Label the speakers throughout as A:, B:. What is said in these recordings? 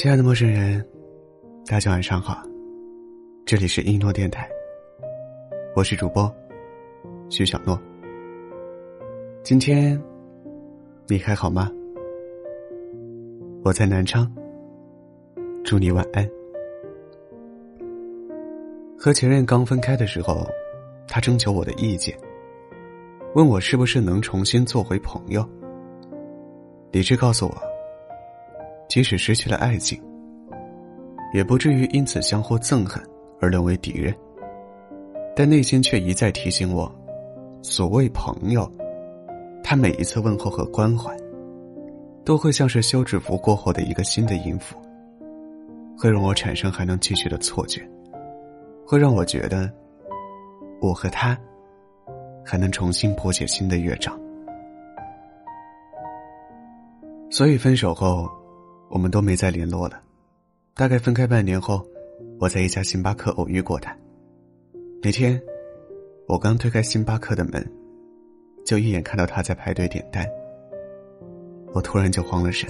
A: 亲爱的陌生人，大家晚上好，这里是一诺电台，我是主播徐小诺。今天你还好吗？我在南昌，祝你晚安。和前任刚分开的时候，他征求我的意见，问我是不是能重新做回朋友。理智告诉我，即使失去了爱情，也不至于因此相互憎恨而沦为敌人。但内心却一再提醒我，所谓朋友，他每一次问候和关怀，都会像是休止符过后的一个新的音符，会让我产生还能继续的错觉。会让我觉得，我和他还能重新谱写新的乐章。所以分手后，我们都没再联络了。大概分开半年后，我在一家星巴克偶遇过他。那天，我刚推开星巴克的门，就一眼看到他在排队点单。我突然就慌了神。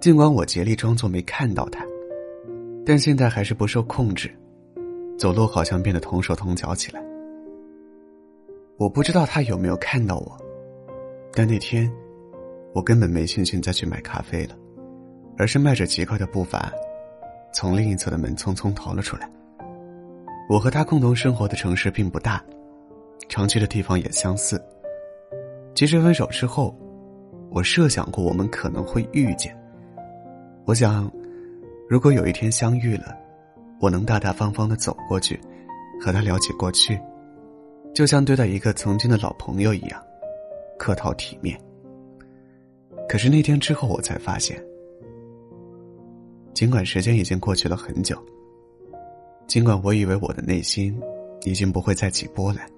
A: 尽管我竭力装作没看到他。但现在还是不受控制，走路好像变得同手同脚起来。我不知道他有没有看到我，但那天，我根本没心情再去买咖啡了，而是迈着极快的步伐，从另一侧的门匆匆逃了出来。我和他共同生活的城市并不大，常去的地方也相似。其实分手之后，我设想过我们可能会遇见。我想。如果有一天相遇了，我能大大方方的走过去，和他聊起过去，就像对待一个曾经的老朋友一样，客套体面。可是那天之后，我才发现，尽管时间已经过去了很久，尽管我以为我的内心已经不会再起波澜，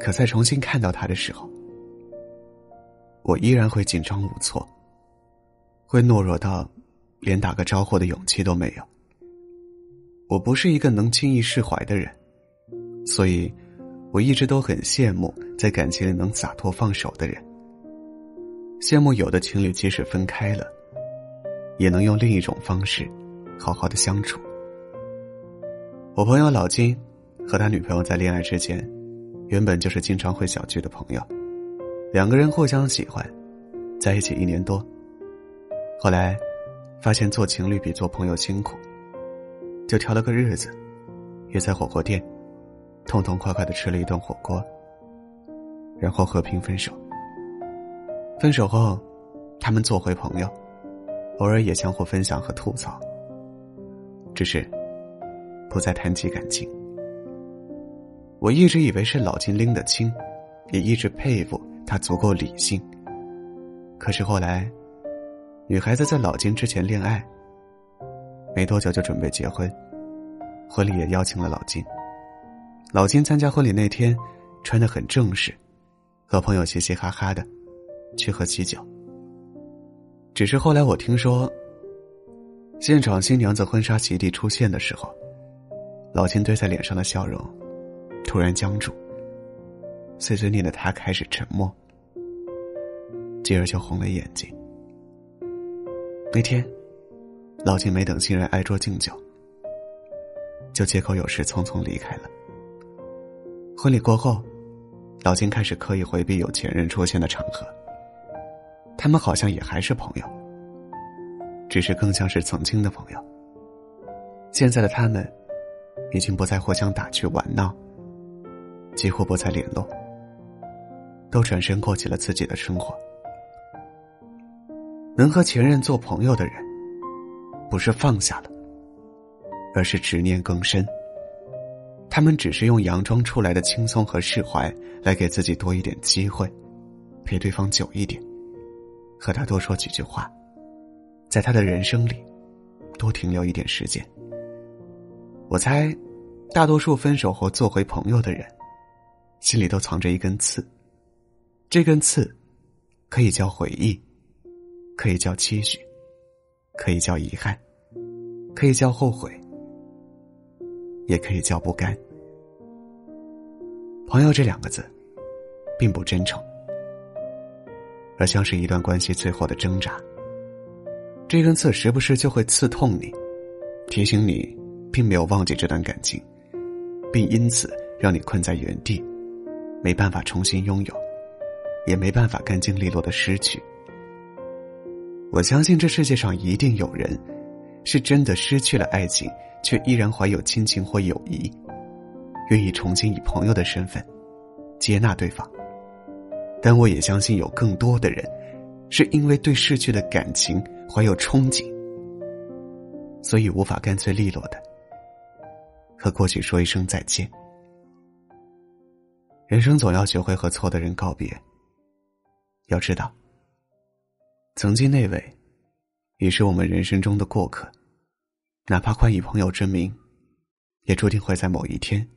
A: 可在重新看到他的时候，我依然会紧张无措，会懦弱到。连打个招呼的勇气都没有。我不是一个能轻易释怀的人，所以，我一直都很羡慕在感情里能洒脱放手的人。羡慕有的情侣即使分开了，也能用另一种方式，好好的相处。我朋友老金，和他女朋友在恋爱之前，原本就是经常会小聚的朋友，两个人互相喜欢，在一起一年多，后来。发现做情侣比做朋友辛苦，就挑了个日子，约在火锅店，痛痛快快的吃了一顿火锅，然后和平分手。分手后，他们做回朋友，偶尔也相互分享和吐槽，只是不再谈起感情。我一直以为是老金拎得清，也一直佩服他足够理性，可是后来。女孩子在老金之前恋爱，没多久就准备结婚，婚礼也邀请了老金。老金参加婚礼那天，穿得很正式，和朋友嘻嘻哈哈的，去喝喜酒。只是后来我听说，现场新娘子婚纱席地出现的时候，老金堆在脸上的笑容突然僵住，碎碎念的他开始沉默，继而就红了眼睛。那天，老金没等新人挨桌敬酒，就借口有事匆匆离开了。婚礼过后，老金开始刻意回避有前任出现的场合。他们好像也还是朋友，只是更像是曾经的朋友。现在的他们，已经不再互相打趣玩闹，几乎不再联络，都转身过起了自己的生活。能和前任做朋友的人，不是放下了，而是执念更深。他们只是用佯装出来的轻松和释怀，来给自己多一点机会，陪对方久一点，和他多说几句话，在他的人生里多停留一点时间。我猜，大多数分手后做回朋友的人，心里都藏着一根刺，这根刺可以叫回忆。可以叫期许，可以叫遗憾，可以叫后悔，也可以叫不甘。朋友这两个字，并不真诚，而像是一段关系最后的挣扎。这根刺时不时就会刺痛你，提醒你并没有忘记这段感情，并因此让你困在原地，没办法重新拥有，也没办法干净利落的失去。我相信这世界上一定有人，是真的失去了爱情，却依然怀有亲情或友谊，愿意重新以朋友的身份接纳对方。但我也相信有更多的人，是因为对逝去的感情怀有憧憬，所以无法干脆利落的和过去说一声再见。人生总要学会和错的人告别。要知道，曾经那位，也是我们人生中的过客，哪怕冠以朋友之名，也注定会在某一天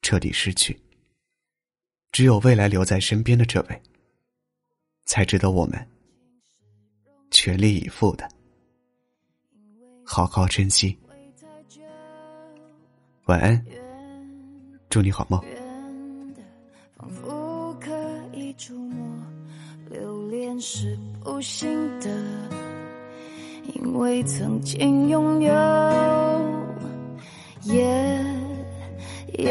A: 彻底失去。只有未来留在身边的这位，才值得我们全力以赴的好好珍惜。晚安，祝你好梦。
B: 仿佛可以触摸，留恋是不幸的，因为曾经拥有，也也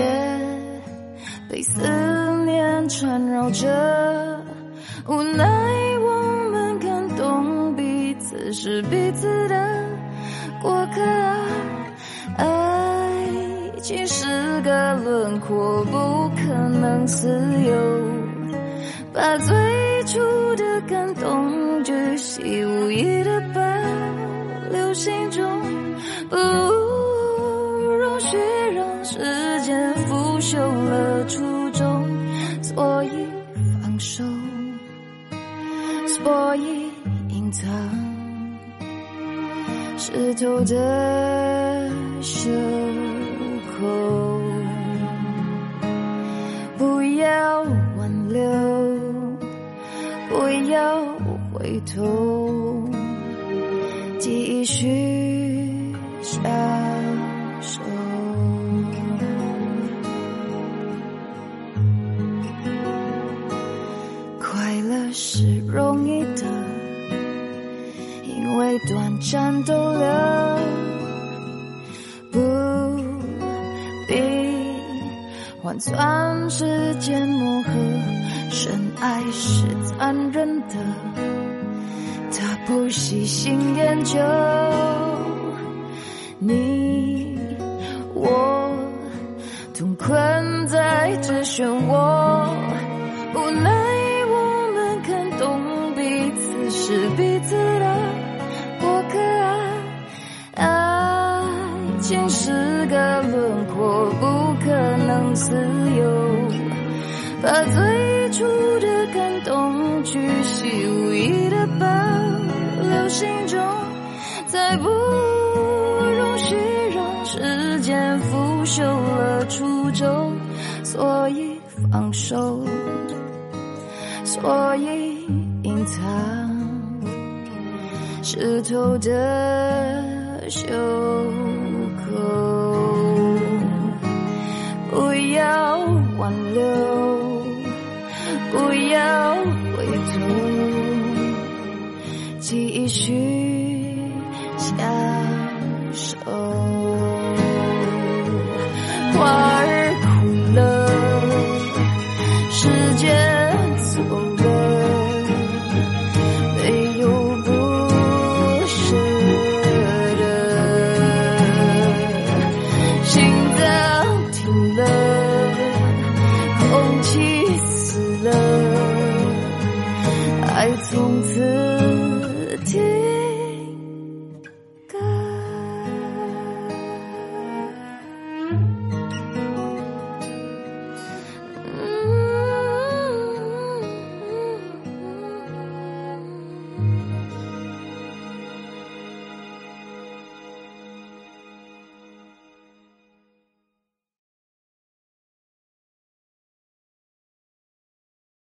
B: 被思。缠绕着，无奈我们感动彼此是彼此的过客。爱情是个轮廓，不可能自由。把最初的感动巨细无遗的保留心中，不容许让时间腐朽了初所以隐藏，湿透的袖口。不要挽留，不要回头，继续下。是短暂逗留，不必换算时间磨合。深爱是残忍的，他不细心研究，你我同困在这漩涡，是个轮廓，不可能自由。把最初的感动，巨细无遗的保留心中，再不容许让时间腐朽了初衷，所以放手，所以隐藏。湿透的袖口，不要挽留，不要回头，继续享受。